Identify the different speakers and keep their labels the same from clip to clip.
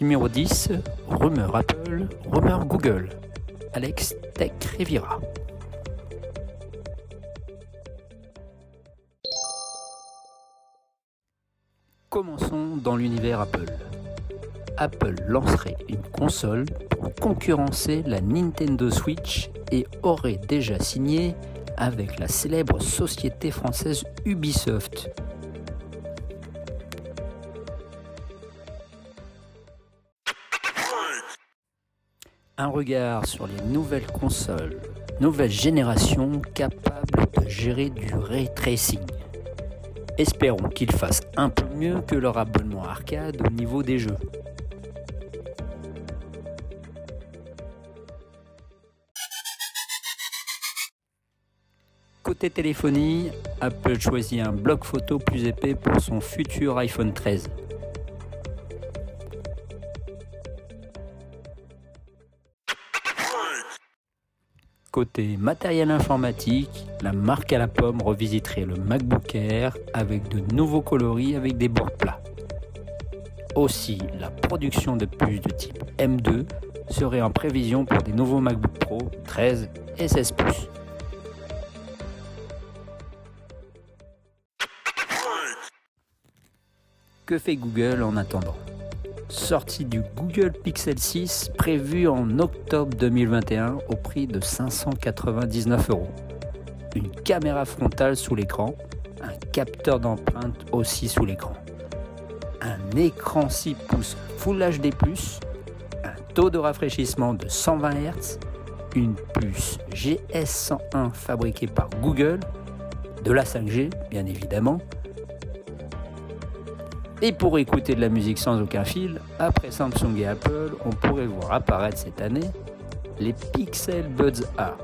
Speaker 1: numéro 10, rumeur Apple, rumeur Google. Alex Tech Riviera. Commençons dans l'univers Apple. Apple lancerait une console pour concurrencer la Nintendo Switch et aurait déjà signé avec la célèbre société française Ubisoft. Un regard sur les nouvelles consoles, nouvelle génération capable de gérer du ray tracing. Espérons qu'ils fassent un peu mieux que leur abonnement arcade au niveau des jeux. Côté téléphonie, Apple choisit un bloc photo plus épais pour son futur iPhone 13. Côté matériel informatique, la marque à la pomme revisiterait le MacBook Air avec de nouveaux coloris avec des bords plats. Aussi, la production de puces de type M2 serait en prévision pour des nouveaux MacBook Pro 13 et 16 pouces. Que fait Google en attendant? Sortie du Google Pixel 6 prévu en octobre 2021 au prix de 599 euros. Une caméra frontale sous l'écran, un capteur d'empreinte aussi sous l'écran, un écran 6 pouces Full HD+, un taux de rafraîchissement de 120 Hz, une puce GS101 fabriquée par Google, de la 5G bien évidemment, et pour écouter de la musique sans aucun fil, après Samsung et Apple, on pourrait voir apparaître cette année les Pixel Buds A,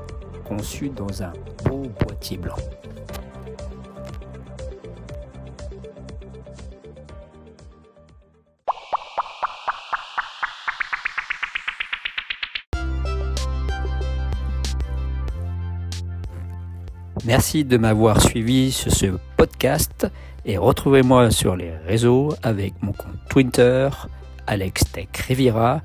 Speaker 1: conçus dans un beau boîtier blanc. Merci de m'avoir suivi sur ce podcast et retrouvez-moi sur les réseaux avec mon compte Twitter AlexTechRiviera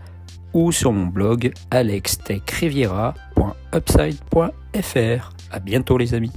Speaker 1: ou sur mon blog alextechriviera.upside.fr. À bientôt les amis.